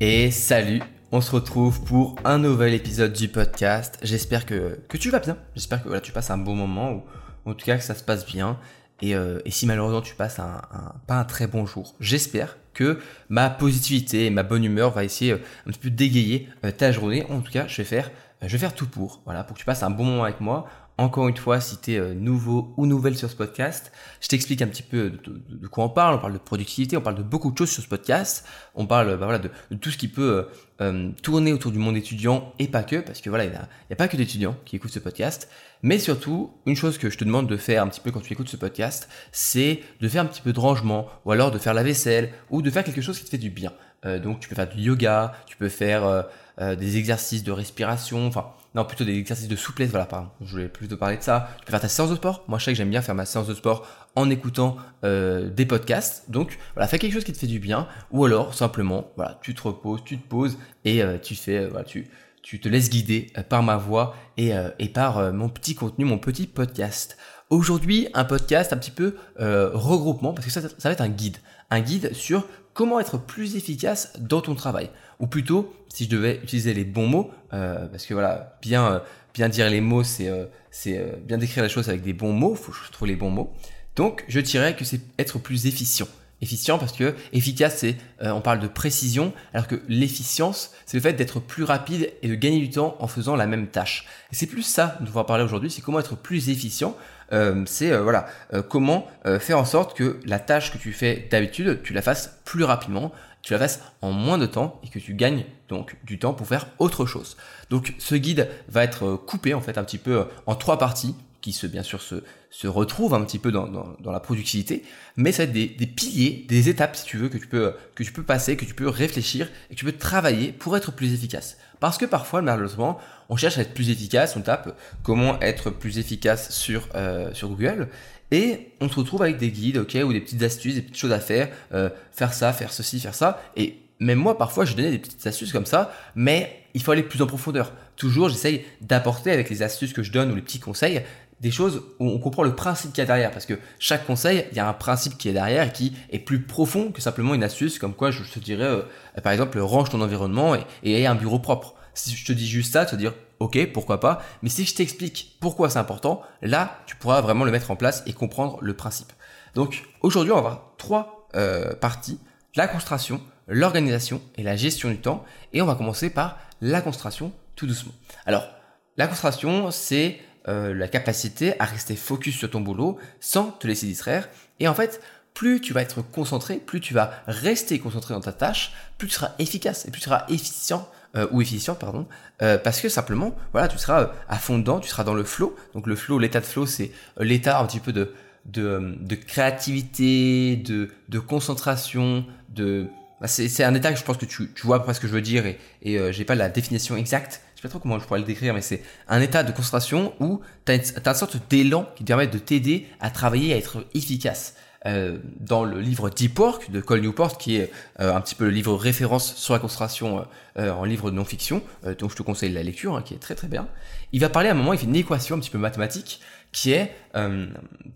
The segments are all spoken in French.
Et salut, on se retrouve pour un nouvel épisode du podcast. J'espère que, que tu vas bien, j'espère que voilà, tu passes un bon moment, ou en tout cas que ça se passe bien. Et, euh, si malheureusement tu passes un, un, pas un très bon jour, j'espère que ma positivité et ma bonne humeur va essayer euh, un petit peu dégayer euh, ta journée. En tout cas, je vais faire, je vais faire tout pour, voilà, pour que tu passes un bon moment avec moi. Encore une fois, si tu es euh, nouveau ou nouvelle sur ce podcast, je t'explique un petit peu de, quoi on parle. On parle de productivité, on parle de beaucoup de choses sur ce podcast. On parle bah voilà, de, tout ce qui peut euh, euh, tourner autour du monde étudiant et pas que, parce que voilà, il n'y a, a, pas que d'étudiants qui écoutent ce podcast. Mais surtout, une chose que je te demande de faire un petit peu quand tu écoutes ce podcast, c'est de faire un petit peu de rangement, ou alors de faire la vaisselle, ou de faire quelque chose qui te fait du bien. donc tu peux faire du yoga, tu peux faire des exercices de respiration, enfin non, plutôt des exercices de souplesse, voilà, pardon. Je voulais plutôt parler de ça. Tu peux faire ta séance de sport. Moi, je sais que j'aime bien faire ma séance de sport en écoutant euh, des podcasts. Donc, voilà, fais quelque chose qui te fait du bien. Ou alors, simplement, voilà, tu te reposes, tu te poses et euh, tu fais, euh, voilà, tu, tu te laisses guider par ma voix et, et par mon petit contenu, mon petit podcast. Aujourd'hui, un podcast un petit peu regroupement, parce que ça, ça va être un guide. Un guide sur comment être plus efficace dans ton travail. Ou plutôt, si je devais utiliser les bons mots, euh, parce que voilà, bien, euh, bien dire les mots, c'est euh, c'est bien décrire les choses avec des bons mots, faut que je trouve les bons mots. Donc, je dirais que c'est être plus efficient. Efficient parce que efficace, c'est on parle de précision, alors que l'efficience, c'est le fait d'être plus rapide et de gagner du temps en faisant la même tâche. Et c'est plus ça dont on va parler aujourd'hui, c'est comment être plus efficient. c'est voilà comment faire en sorte que la tâche que tu fais d'habitude, tu la fasses plus rapidement, tu la en moins de temps et que tu gagnes donc du temps pour faire autre chose. Donc ce guide va être euh, coupé en fait un petit peu euh, en trois parties qui se bien sûr se, se retrouvent un petit peu dans, dans, dans la productivité, mais ça va être des, des, piliers, des étapes si tu veux que tu peux que tu peux passer, que tu peux réfléchir et que tu peux travailler pour être plus efficace. Parce que parfois malheureusement on cherche à être plus efficace, on tape comment être plus efficace sur euh, sur Google et on se retrouve avec des guides, ok, ou des petites astuces, des petites choses à faire, euh, faire ça, faire ceci, faire ça. Et même moi, parfois, je donnais des petites astuces comme ça, mais il faut aller plus en profondeur. Toujours, j'essaye d'apporter avec les astuces que je donne ou les petits conseils des choses où on comprend le principe qu'il y a derrière. Parce que chaque conseil, il y a un principe qui est derrière et qui est plus profond que simplement une astuce, comme quoi je te dirais, euh, par exemple, range ton environnement et, et aie un bureau propre. Si je te dis juste ça, vas dire, ok, pourquoi pas. Mais si je t'explique pourquoi c'est important, là, tu pourras vraiment le mettre en place et comprendre le principe. Donc aujourd'hui, on va voir trois euh, parties la concentration, l'organisation et la gestion du temps. Et on va commencer par la concentration tout doucement. Alors, la concentration, c'est euh, la capacité à rester focus sur ton boulot sans te laisser distraire. Et en fait, plus tu vas être concentré, plus tu vas rester concentré dans ta tâche, plus tu seras efficace et plus tu seras efficient euh, ou efficient, pardon, euh, parce que simplement, voilà, tu seras euh, à fond dedans, tu seras dans le flow. Donc le flow, l'état de flow, c'est l'état un petit peu de, de, de créativité, de, de concentration, de... Bah, c'est un état que je pense que tu, tu vois après ce que je veux dire et, et j'ai pas la définition exacte. Je sais pas trop comment je pourrais le décrire, mais c'est un état de concentration où tu as, as, une sorte d'élan qui te permet de t'aider à travailler, à être efficace. Euh, dans le livre Deep Work de Cole Newport, qui est euh, un petit peu le livre référence sur la concentration euh, en livre de non-fiction, donc je te conseille la lecture, hein, qui est très très bien. Il va parler à un moment, il fait une équation un petit peu mathématique, qui est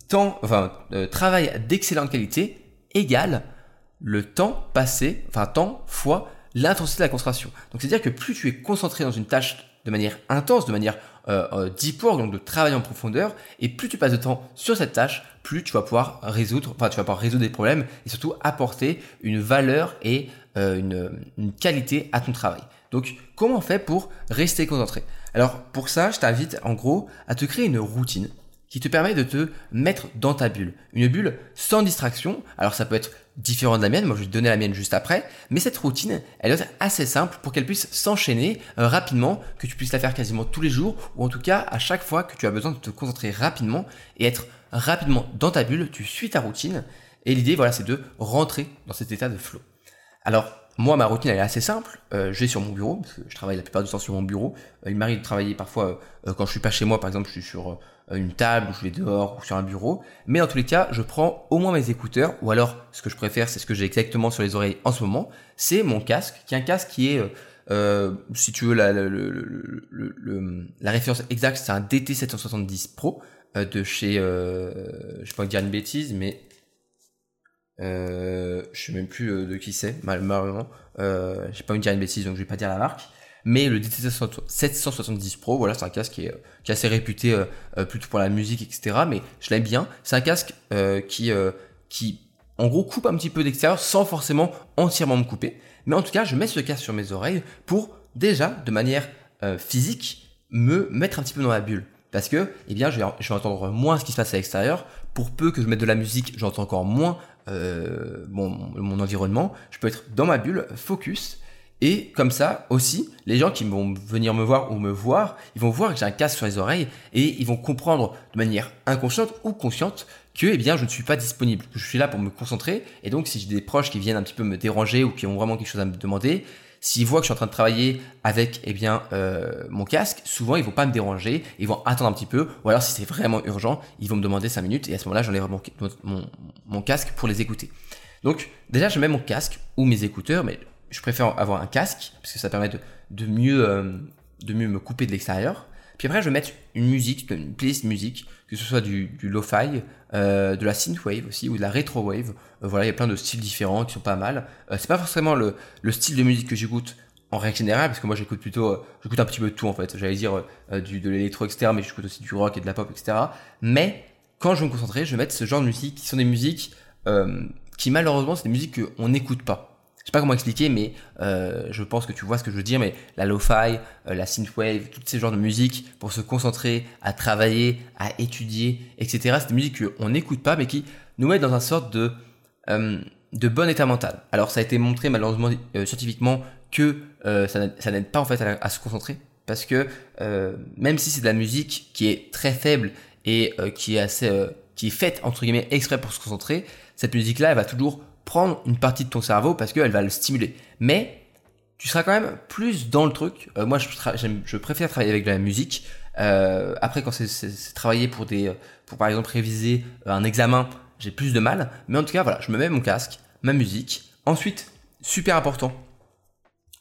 temps, enfin, travail d'excellente qualité égale le temps passé, enfin temps fois l'intensité de la concentration. Donc c'est-à-dire que plus tu es concentré dans une tâche de manière intense, de manière euh, euh, deep work, donc de travail en profondeur, et plus tu passes de temps sur cette tâche, plus tu vas pouvoir résoudre, enfin tu vas pouvoir résoudre des problèmes et surtout apporter une valeur et euh, une, une qualité à ton travail. Donc comment on fait pour rester concentré? Alors pour ça, je t'invite en gros à te créer une routine qui te permet de te mettre dans ta bulle. Une bulle sans distraction. Alors ça peut être différent de la mienne, moi je vais te donner la mienne juste après, mais cette routine, elle doit être assez simple pour qu'elle puisse s'enchaîner euh, rapidement, que tu puisses la faire quasiment tous les jours, ou en tout cas à chaque fois que tu as besoin de te concentrer rapidement et être rapidement dans ta bulle, tu suis ta routine, et l'idée voilà c'est de rentrer dans cet état de flow. Alors moi, ma routine, elle est assez simple. Euh, je vais sur mon bureau, parce que je travaille la plupart du temps sur mon bureau. Euh, il m'arrive de travailler parfois, euh, quand je suis pas chez moi, par exemple, je suis sur une table, ou je vais dehors, ou sur un bureau. Mais dans tous les cas, je prends au moins mes écouteurs, ou alors, ce que je préfère, c'est ce que j'ai exactement sur les oreilles en ce moment, c'est mon casque, qui est un casque qui est, si tu veux, la, la, référence exacte, c'est un DT770 Pro, de chez, je vais pas dire une bêtise, mais Euh, je sais même plus euh, de qui c'est, malheureusement. Euh, j'ai pas envie de dire une bêtise, donc je vais pas dire la marque. Mais le DT770 Pro, voilà, c'est un casque qui est, qui est assez réputé euh, plutôt pour la musique, etc. Mais je l'aime bien. C'est un casque qui, qui, en gros, coupe un petit peu d'extérieur sans forcément entièrement me couper. Mais en tout cas, je mets ce casque sur mes oreilles pour déjà, de manière physique, me mettre un petit peu dans la bulle. Parce que, eh bien, je vais, je vais entendre moins ce qui se passe à l'extérieur. Pour peu que je mette de la musique, j'entends encore moins euh, mon, environnement, je peux être dans ma bulle, focus, et comme ça aussi, les gens qui vont venir me voir ou me voir, ils vont voir que j'ai un casque sur les oreilles et ils vont comprendre de manière inconsciente ou consciente que eh bien je ne suis pas disponible, que je suis là pour me concentrer et donc si j'ai des proches qui viennent un petit peu me déranger ou qui ont vraiment quelque chose à me demander, S'ils voient que je suis en train de travailler avec eh bien euh, mon casque, souvent ils vont pas me déranger, ils vont attendre un petit peu, ou alors si c'est vraiment urgent, ils vont me demander 5 minutes et à ce moment-là j'enlève mon, casque pour les écouter. Donc déjà je mets mon casque ou mes écouteurs, mais je préfère avoir un casque parce que ça permet mieux euh, de mieux me couper de l'extérieur. Puis après, je vais mettre une musique, une playlist musique, que ce soit du, du lo-fi, euh, de la synthwave aussi, ou de la retro-wave. Euh, voilà, il y a plein de styles différents qui sont pas mal. Euh, c'est pas forcément le, le, style de musique que j'écoute en règle générale, parce que moi j'écoute plutôt, euh, j'écoute un petit peu de tout en fait. J'allais dire euh, du, de l'électro, etc., mais j'écoute aussi du rock et de la pop, etc. Mais quand je veux me concentrer, je vais mettre ce genre de musique qui sont des musiques qui malheureusement, c'est des musiques qu'on n'écoute pas sais pas comment expliquer, mais euh, je pense que tu vois ce que je veux dire, mais la lo-fi, euh, la synthwave, tous ces genres de musique pour se concentrer, à travailler, à étudier, etc. C'est des musiques qu'on n'écoute pas, mais qui nous mettent dans un sorte de, euh, de bon état mental. Alors ça a été montré malheureusement euh, scientifiquement que ça n'aide pas en fait à, à, se concentrer, parce que même si c'est de la musique qui est très faible et qui est assez, qui est faite entre guillemets exprès pour se concentrer, cette musique-là, elle va toujours prendre une partie de ton cerveau parce qu'elle va le stimuler. Mais tu seras quand même plus dans le truc. Euh, moi, je, je, préfère travailler avec de la musique. Euh, après, quand c'est travailler pour des, pour par exemple réviser euh, un examen, j'ai plus de mal. Mais en tout cas, voilà, je me mets mon casque, ma musique. Ensuite, super important,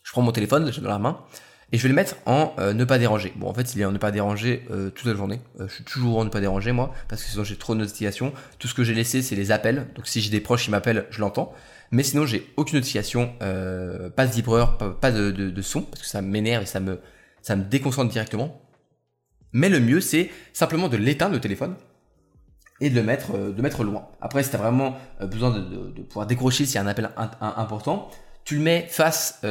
je prends mon téléphone, j'ai dans la main et je vais le mettre en euh, ne pas déranger. Bon, en fait, il est en ne pas déranger euh, toute la journée. Euh, je suis toujours en ne pas déranger, moi, parce que sinon j'ai trop de notifications. Tout ce que j'ai laissé, c'est les appels. Donc si j'ai des proches qui m'appellent, je l'entends. Mais sinon, j'ai aucune notification, pas de vibreur, pas, de, son, parce que ça m'énerve et ça me, ça me déconcentre directement. Mais le mieux, c'est simplement de l'éteindre le téléphone et de le mettre, de mettre loin. Après, si tu as vraiment besoin de, de, pouvoir décrocher s'il y a un appel important, tu le mets face,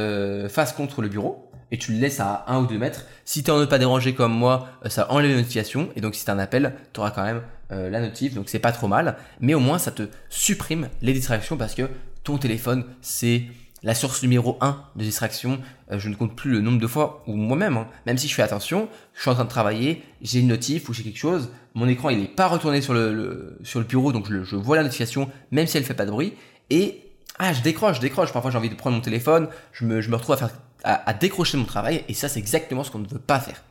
face contre le bureau et tu le laisses à 1 ou 2 mètres. Si tu en ne pas déranger comme moi, euh, ça enlève les notifications et donc si tu un appel, tu auras quand même euh, la notif, donc c'est pas trop mal. Mais au moins ça te supprime les distractions parce que ton téléphone c'est la source numéro 1 de distraction. Euh, je ne compte plus le nombre de fois, ou moi-même, hein. même si je fais attention, je suis en train de travailler, j'ai une notif ou j'ai quelque chose, mon écran il n'est pas retourné sur le, sur le bureau, donc je, je vois la notification même si elle fait pas de bruit. Et ah, je décroche, je décroche. Parfois, j'ai envie de prendre mon téléphone, je me, je me retrouve à faire à, décrocher mon travail, et ça c'est exactement ce qu'on ne veut pas faire.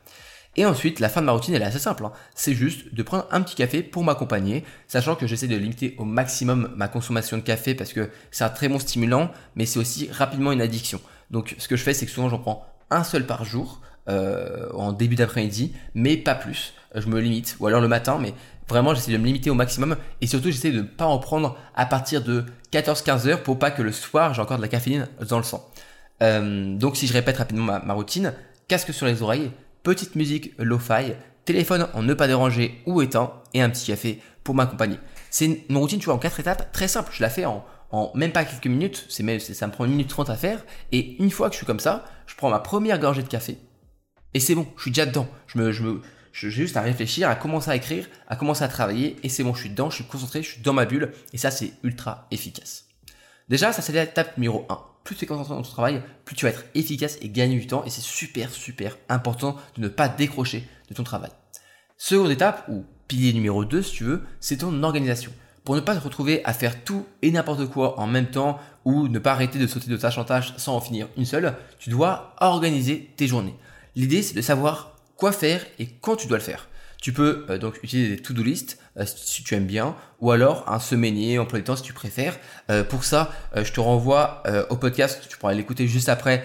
Et ensuite, la fin de ma routine, elle est assez simple. Hein. C'est juste de prendre un petit café pour m'accompagner, sachant que j'essaie de limiter au maximum ma consommation de café parce que c'est un très bon stimulant, mais c'est aussi rapidement une addiction. Donc, ce que je fais, c'est que souvent j'en prends un seul par jour euh, en début d'après-midi, mais pas plus. Je me limite, ou alors le matin, mais vraiment j'essaie de me limiter au maximum et surtout j'essaie de ne pas en prendre à partir de 14-15 heures pour pas que le soir j'ai encore de la caféine dans le sang. Euh, donc si je répète rapidement ma, routine, casque sur les oreilles, petite musique lo-fi, téléphone en ne pas déranger ou éteint et un petit café pour m'accompagner. C'est une, routine, tu vois, en quatre étapes, très simple. Je la fais en, même pas quelques minutes, ça me prend une minute trente à faire. Et une fois que je suis comme ça, je prends ma première gorgée de café et c'est bon, je suis déjà dedans. Je me, j'ai juste à réfléchir, à commencer à écrire, à commencer à travailler et c'est bon, je suis dedans, je suis concentré, je suis dans ma bulle et ça c'est ultra efficace. Déjà, ça c'est l'étape numéro 1 plus tu es concentré dans ton travail, plus tu vas être efficace et gagner du temps. Et c'est super, super important de ne pas décrocher de ton travail. Seconde étape, ou pilier numéro 2 si tu veux, c'est ton organisation. Pour ne pas te retrouver à faire tout et n'importe quoi en même temps ou ne pas arrêter de sauter de tâche en tâche sans en finir une seule, tu dois organiser tes journées. L'idée c'est de savoir quoi faire et quand tu dois le faire. Tu peux euh, donc utiliser des to-do list euh, si tu aimes bien, ou alors un semainier, emploi du temps si tu préfères. Euh, pour ça, je te renvoie au podcast, tu pourras l'écouter juste après,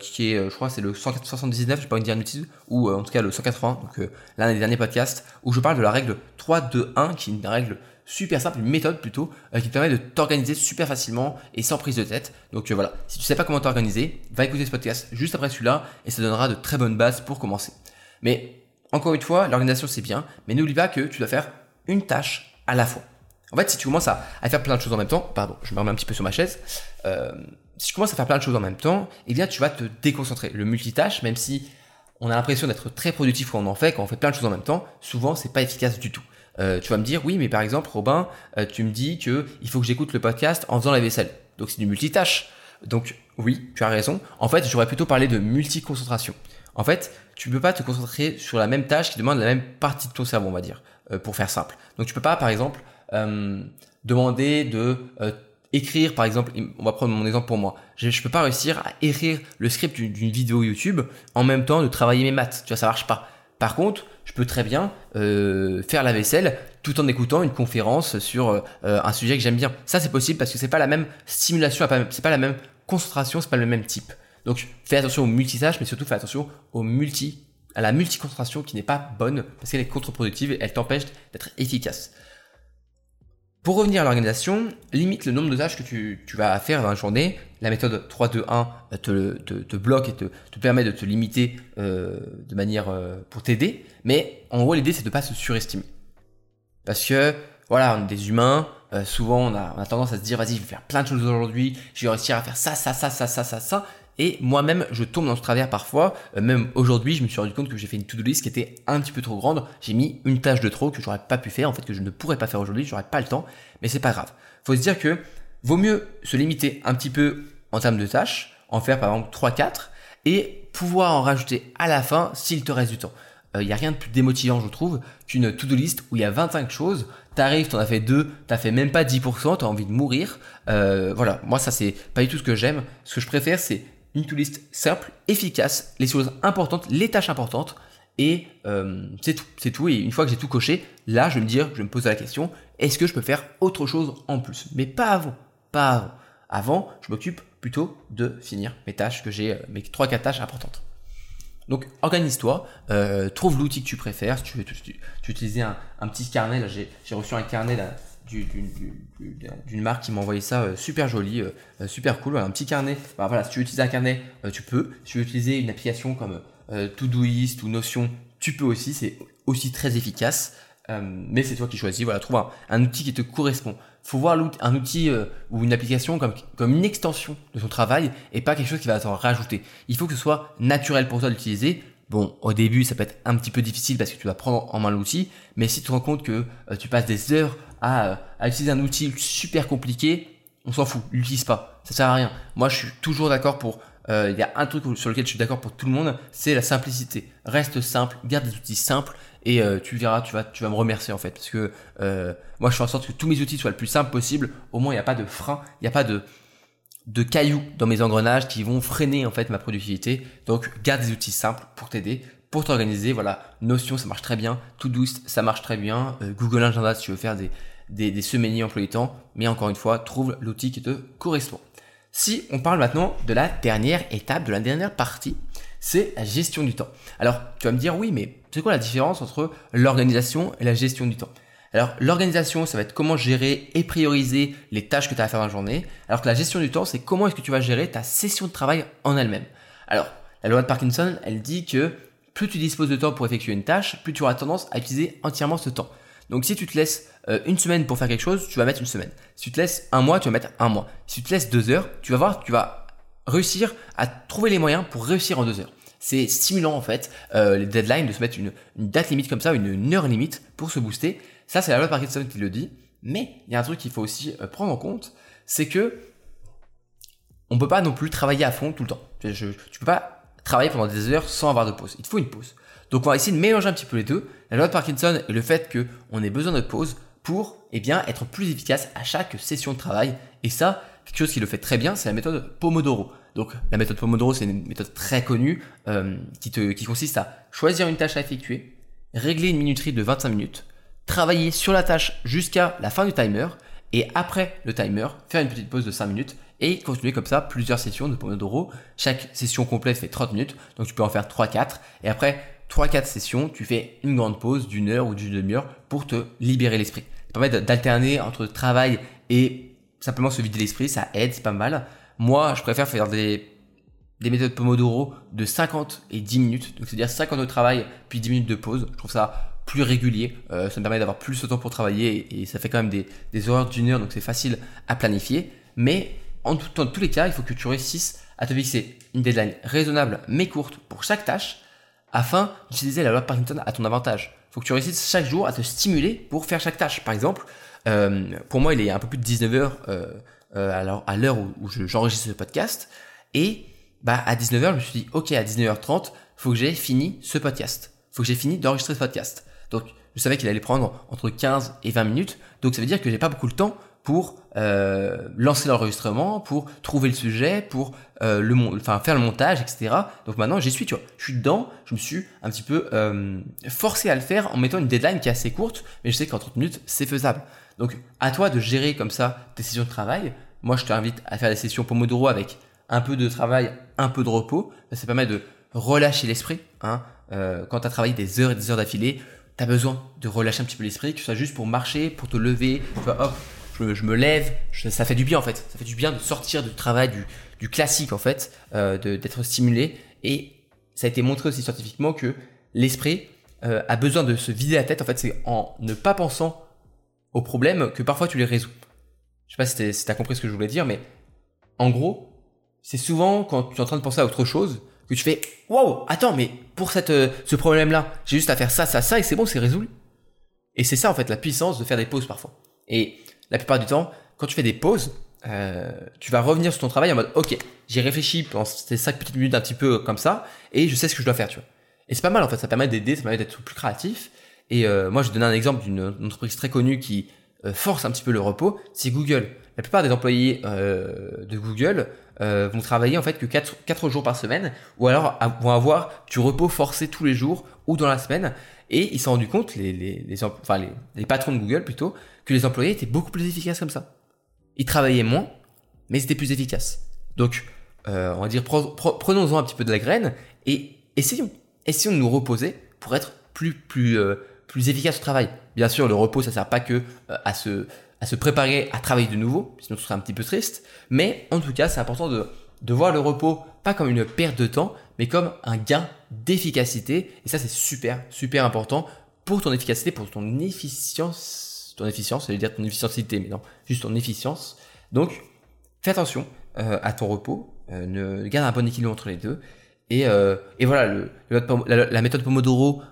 qui est, je crois, c'est le 179, je vais pas une dire une bêtise, ou en tout cas le 180, donc l'un des derniers podcasts, où je parle de la règle 3-2-1, qui est une règle super simple, une méthode plutôt, qui permet de t'organiser super facilement et sans prise de tête. Donc voilà, si tu sais pas comment t'organiser, va écouter ce podcast juste après celui-là et ça donnera de très bonnes bases pour commencer. Mais encore une fois, l'organisation c'est bien, mais n'oublie pas que tu dois faire une tâche à la fois. En fait, si tu commences à, faire plein de choses en même temps, pardon, je me remets un petit peu sur ma chaise, euh, si tu commences à faire plein de choses en même temps, eh bien tu vas te déconcentrer. Le multitâche, même si on a l'impression d'être très productif quand on en fait, quand on fait plein de choses en même temps, souvent c'est pas efficace du tout. Euh, tu vas me dire, oui, mais par exemple, Robin, euh, tu me dis que il faut que j'écoute le podcast en faisant la vaisselle. Donc c'est du multitâche. Donc oui, tu as raison. En fait, j'aurais plutôt parlé de multiconcentration. En fait, tu peux pas te concentrer sur la même tâche qui demande la même partie de ton cerveau, on va dire, euh, pour faire simple. Donc tu peux pas, par exemple, euh, demander de euh, écrire, par exemple, on va prendre mon exemple pour moi. Je, ne peux pas réussir à écrire le script d'une vidéo YouTube en même temps de travailler mes maths. Tu vois, ça marche pas. Par contre, je peux très bien faire la vaisselle tout en écoutant une conférence sur un sujet que j'aime bien. Ça, c'est possible parce que c'est pas la même stimulation, c'est pas la même concentration, c'est pas le même type. Donc fais attention au multitâche, mais surtout fais attention au multi, à la multiconcentration qui n'est pas bonne parce qu'elle est contre-productive et elle t'empêche d'être efficace. Pour revenir à l'organisation, limite le nombre de tâches que tu, vas faire dans la journée. La méthode 3-2-1 te, te, bloque et te, te, permet de te limiter euh, de manière euh, pour t'aider. Mais en gros, l'idée, c'est de ne pas se surestimer. Parce que, voilà, on est des humains. Euh, souvent, on a, on a, tendance à se dire, vas-y, je vais faire plein de choses aujourd'hui. Je vais réussir à faire ça, ça, ça, ça, ça, ça, ça. Et moi-même, je tombe dans ce travers parfois. Euh, même aujourd'hui, je me suis rendu compte que j'ai fait une to-do list qui était un petit peu trop grande. J'ai mis une tâche de trop que j'aurais pas pu faire, en fait, que je ne pourrais pas faire aujourd'hui. J'aurais pas le temps. Mais c'est pas grave. Faut se dire que vaut mieux se limiter un petit peu en termes de tâches, en faire par exemple 3-4 et pouvoir en rajouter à la fin s'il te reste du temps. Il euh, n'y a rien de plus démotivant, je trouve, qu'une to-do list où il y a 25 choses. T'arrives, t'en as fait deux, t'as fait même pas 10%, t'as envie de mourir. Euh, voilà, moi ça c'est pas du tout ce que j'aime. Ce que je préfère, c'est une to-list simple, efficace, les choses importantes, les tâches importantes, et euh, c'est tout, c'est tout. Et une fois que j'ai tout coché, là, je vais me dire, je vais me poser la question, est-ce que je peux faire autre chose en plus? Mais pas avant, pas avant. Avant, je m'occupe plutôt de finir mes tâches que j'ai, euh, mes 3-4 tâches importantes. Donc organise-toi, euh, trouve l'outil que tu préfères. Si tu veux utiliser un, un, petit carnet, j'ai reçu un carnet d'une marque qui m'a envoyé ça euh, super joli, euh, euh, super cool, un petit carnet. Bah, voilà, si tu utilises un carnet, tu peux. Si tu veux utiliser une application comme Todoist ou Notion, tu peux aussi. C'est aussi très efficace. mais c'est toi qui choisis. Voilà, trouve un, outil qui te correspond. Faut voir un outil ou une application comme, comme une extension de ton travail et pas quelque chose qui va t'en rajouter. Il faut que ce soit naturel pour toi d'utiliser. Bon, au début, ça peut être un petit peu difficile parce que tu dois prendre en main l'outil, mais si tu te rends compte que tu passes des heures à, utiliser un outil super compliqué, on s'en fout, l'utilise pas, ça sert à rien. Moi, je suis toujours d'accord pour. Euh, il y a un truc sur lequel je suis d'accord pour tout le monde, c'est la simplicité. Reste simple, garde des outils simples et euh, tu verras, tu vas, tu vas me remercier en fait, parce que euh, moi, je fais en sorte que tous mes outils soient le plus simple possible. Au moins, il n'y a pas de frein, il n'y a pas de de cailloux dans mes engrenages qui vont freiner en fait ma productivité. Donc, garde des outils simples pour t'aider pour t'organiser. Voilà, Notion, ça marche très bien. Todoist, ça marche très bien. Euh, Google Agenda, si tu veux faire des, des, des semaines employés temps. Mais encore une fois, trouve l'outil qui te correspond. Si on parle maintenant de la dernière étape, de la dernière partie, c'est la gestion du temps. Alors, tu vas me dire, oui, mais c'est quoi la différence entre l'organisation et la gestion du temps? Alors l'organisation, ça va être comment gérer et prioriser les tâches que tu as à faire dans la journée, alors que la gestion du temps, c'est comment est-ce que tu vas gérer ta session de travail en elle-même. Alors, la loi de Parkinson, elle dit que plus tu disposes de temps pour effectuer une tâche, plus tu auras tendance à utiliser entièrement ce temps. Donc si tu te laisses euh, une semaine pour faire quelque chose, tu vas mettre une semaine. Si tu te laisses un mois, tu vas mettre un mois. Si tu te laisses deux heures, tu vas voir, tu vas réussir à trouver les moyens pour réussir en deux heures. C'est stimulant en fait, euh, les deadlines, de se mettre une, date limite comme ça, une, heure limite pour se booster. Ça, c'est la loi de Parkinson qui le dit. Mais il y a un truc qu'il faut aussi euh, prendre en compte, c'est que on peut pas non plus travailler à fond tout le temps. Tu, je, tu peux pas travailler pendant des heures sans avoir de pause. Il faut une pause. Donc on va essayer de mélanger un petit peu les deux, la loi de Parkinson et le fait qu'on ait besoin de pause pour eh être plus efficace à chaque session de travail. Et ça, quelque chose qui le fait très bien, c'est la méthode Pomodoro. Donc la méthode Pomodoro, c'est une méthode très connue euh, qui, qui consiste à choisir une tâche à effectuer, régler une minuterie de 25 minutes, travailler sur la tâche jusqu'à la fin du timer, et après le timer, faire une petite pause de 5 minutes et continuer comme ça plusieurs sessions de Pomodoro. Chaque session complète fait 30 minutes, donc tu peux en faire 3-4. Et après 3-4 sessions, tu fais une grande pause d'une heure ou d'une demi-heure pour te libérer l'esprit. ça permet d'alterner entre travail et simplement se vider l'esprit, ça aide, c'est pas mal. Moi, je préfère faire des, des méthodes Pomodoro de 50 et 10 minutes, donc c'est-à-dire 50 de travail puis 10 minutes de pause. Je trouve ça plus régulier, euh, ça me permet d'avoir plus de temps pour travailler et, ça fait quand même des, des horaires d'une heure, donc c'est facile à planifier. Mais en tout, dans tous les cas, il faut que tu réussisses à te fixer une deadline raisonnable mais courte pour chaque tâche afin d'utiliser la loi de Parkinson à ton avantage. Il faut que tu réussisses chaque jour à te stimuler pour faire chaque tâche. Par exemple, euh, pour moi, il est un peu plus de 19h euh, euh, à l'heure où, j'enregistre ce podcast. Et bah, à 19h, je me suis dit, ok, à 19h30, faut que j'ai fini ce podcast. faut que j'ai fini d'enregistrer ce podcast. Donc, je savais qu'il allait prendre entre 15 et 20 minutes. Donc, ça veut dire que j'ai pas beaucoup de temps pour euh, lancer l'enregistrement, pour trouver le sujet, pour euh, faire le montage, etc. Donc maintenant j'y suis, tu vois, je suis dedans, je me suis un petit peu euh, forcé à le faire en mettant une deadline qui est assez courte, mais je sais qu'en 30 minutes c'est faisable. Donc à toi de gérer comme ça tes sessions de travail. Moi je t'invite à faire des sessions Pomodoro avec un peu de travail, un peu de repos. Ça permet de relâcher l'esprit. Hein. Quand tu as travaillé des heures et des heures d'affilée, tu as besoin de relâcher un petit peu l'esprit, que ce soit juste pour marcher, pour te lever, hop, je, me lève, ça fait du bien en fait. Ça fait du bien de sortir du travail, du, classique en fait, euh, d'être stimulé. Et ça a été montré aussi scientifiquement que l'esprit euh, a besoin de se vider la tête. En fait, c'est en ne pas pensant aux problèmes que parfois tu les résous. Je sais pas si tu as compris ce que je voulais dire, mais en gros, c'est souvent quand tu es en train de penser à autre chose que tu fais Wow, attends, mais pour cette, euh, ce problème-là, j'ai juste à faire ça, ça, ça, et c'est bon, c'est résolu. Et c'est ça en fait la puissance de faire des pauses parfois. Et la plupart du temps, quand tu fais des pauses, euh, tu vas revenir sur ton travail en mode ok, j'ai réfléchi pendant ces 5 petites minutes un petit peu comme ça, et je sais ce que je dois faire, tu vois. Et c'est pas mal en fait, ça permet d'aider, ça permet d'être plus créatif. Et euh, moi, je vais donner un exemple d'une entreprise très connue qui force un petit peu le repos, c'est Google. La plupart des employés euh, de Google euh, vont travailler en fait que 4, 4 jours par semaine, ou alors vont avoir du repos forcé tous les jours ou dans la semaine. Et ils se sont rendus compte, les, enfin les, patrons de Google plutôt, que les employés étaient beaucoup plus efficaces comme ça. Ils travaillaient moins, mais c'était plus efficace. Donc, euh, on va dire, prenons-en un petit peu de la graine et essayons, essayons de nous reposer pour être plus, plus, euh, plus efficace au travail. Bien sûr, le repos, ça sert pas que euh, à se, à se préparer à travailler de nouveau, sinon ce serait un petit peu triste. Mais en tout cas, c'est important de, de voir le repos pas comme une perte de temps, mais comme un gain d'efficacité. Et ça, c'est super, super important pour ton efficacité, pour ton efficience ton efficience, ça veut dire ton efficacité, mais non, juste ton efficience. Donc, fais attention euh, à ton repos, euh, ne, garde un bon équilibre entre les deux. Et, euh, et voilà, le, la, méthode Pomodoro,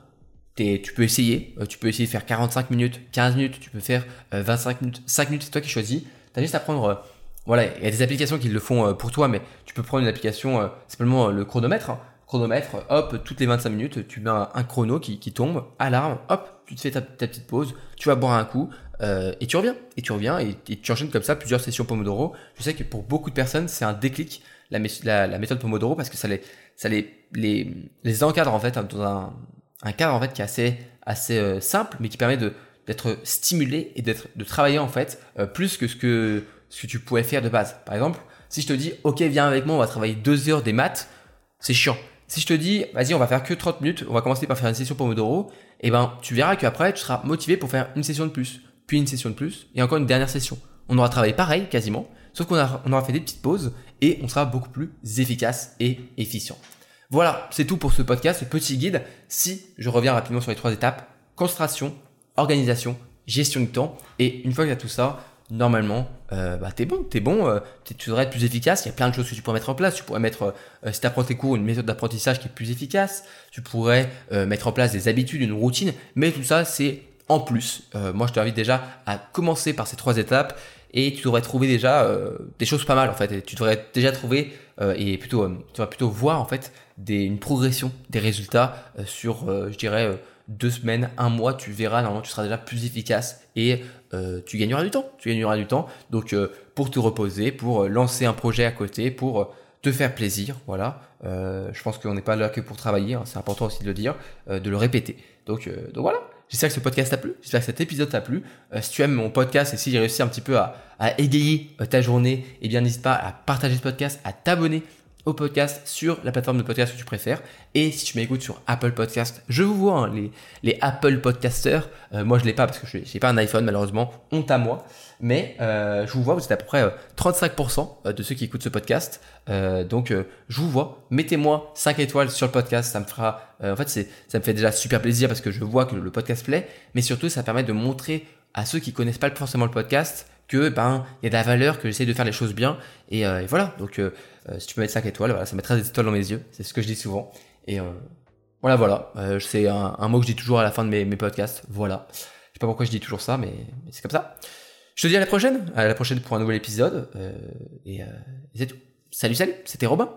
tu peux essayer. tu peux essayer de faire 45 minutes, 15 minutes, tu peux faire 25 minutes, 5 minutes, c'est toi qui choisis. Tu as juste à prendre... voilà, il y a des applications qui le font pour toi, mais tu peux prendre une application, simplement le chronomètre. Hein. chronomètre, hop, toutes les 25 minutes, tu mets un, chrono qui, tombe, alarme, hop, tu te fais ta, petite pause, tu vas boire un coup, euh, et tu reviens, et tu reviens, et, tu enchaînes comme ça plusieurs sessions Pomodoro. Je sais que pour beaucoup de personnes, c'est un déclic, la, méthode Pomodoro, parce que ça les, ça les, les, les encadre en fait dans un, un cadre en fait qui est assez, euh, simple, mais qui permet d'être stimulé et d'être de travailler en fait euh, plus que ce que ce que tu pourrais faire de base. Par exemple, si je te dis OK, viens avec moi, on va travailler deux heures des maths, c'est chiant. Si je te dis, vas-y, on va faire que 30 minutes, on va commencer par faire une session Pomodoro, et eh ben, tu verras qu'après, tu seras motivé pour faire une session de plus, puis une session de plus, et encore une dernière session. On aura travaillé pareil, quasiment, sauf qu'on on aura fait des petites pauses, et on sera beaucoup plus efficace et efficient. Voilà, c'est tout pour ce podcast, ce petit guide. Si je reviens rapidement sur les trois étapes, concentration, organisation, gestion du temps, et une fois que tu as tout ça, normalement, euh, bah, t'es bon, t'es bon, euh, tu devrais être plus efficace. Il y a plein de choses que tu pourrais mettre en place. Tu pourrais mettre, euh, si tu apprends tes cours, une méthode d'apprentissage qui est plus efficace. Tu pourrais euh, mettre en place des habitudes, une routine. Mais tout ça, c'est en plus. moi, je t'invite déjà à commencer par ces trois étapes et tu devrais trouver déjà des choses pas mal en fait. Tu devrais déjà trouver et plutôt, tu devrais plutôt voir en fait des, une progression des résultats sur, je dirais deux semaines, un mois, tu verras, normalement, tu seras déjà plus efficace et euh, tu gagneras du temps. Tu gagneras du temps. Donc, euh, pour te reposer, pour euh, lancer un projet à côté, pour te faire plaisir, voilà. je pense qu'on n'est pas là que pour travailler, hein, c'est important aussi de le dire, de le répéter. Donc, donc voilà. J'espère que ce podcast t'a plu. J'espère que cet épisode t'a plu. si tu aimes mon podcast et si j'ai réussi un petit peu à, à égayer ta journée, eh bien n'hésite pas à partager ce podcast, à t'abonner au podcast sur la plateforme de podcast que tu préfères. Et si tu m'écoutes sur Apple Podcast, je vous vois, hein, les, les Apple Podcasters. Euh, moi, je l'ai pas parce que je n'ai pas un iPhone, malheureusement. Honte à moi. Mais euh, je vous vois, vous êtes à peu près 35% de ceux qui écoutent ce podcast. donc, je vous vois. Mettez-moi 5 étoiles sur le podcast. Ça me fera. en fait, ça me fait déjà super plaisir parce que je vois que le podcast plaît. Mais surtout, ça permet de montrer à ceux qui connaissent pas forcément le podcast que ben il y a de la valeur, que j'essaie de faire les choses bien. Et, voilà. Donc euh, si tu peux mettre 5 étoiles, voilà, ça mettra des étoiles dans mes yeux. C'est ce que je dis souvent. Et euh, voilà, voilà. Euh, c'est un, mot que je dis toujours à la fin de mes, podcasts. Voilà. Je sais pas pourquoi je dis toujours ça, mais, c'est comme ça. Je te dis à la prochaine. À la prochaine pour un nouvel épisode. et c'est tout. Salut, salut. C'était Robin.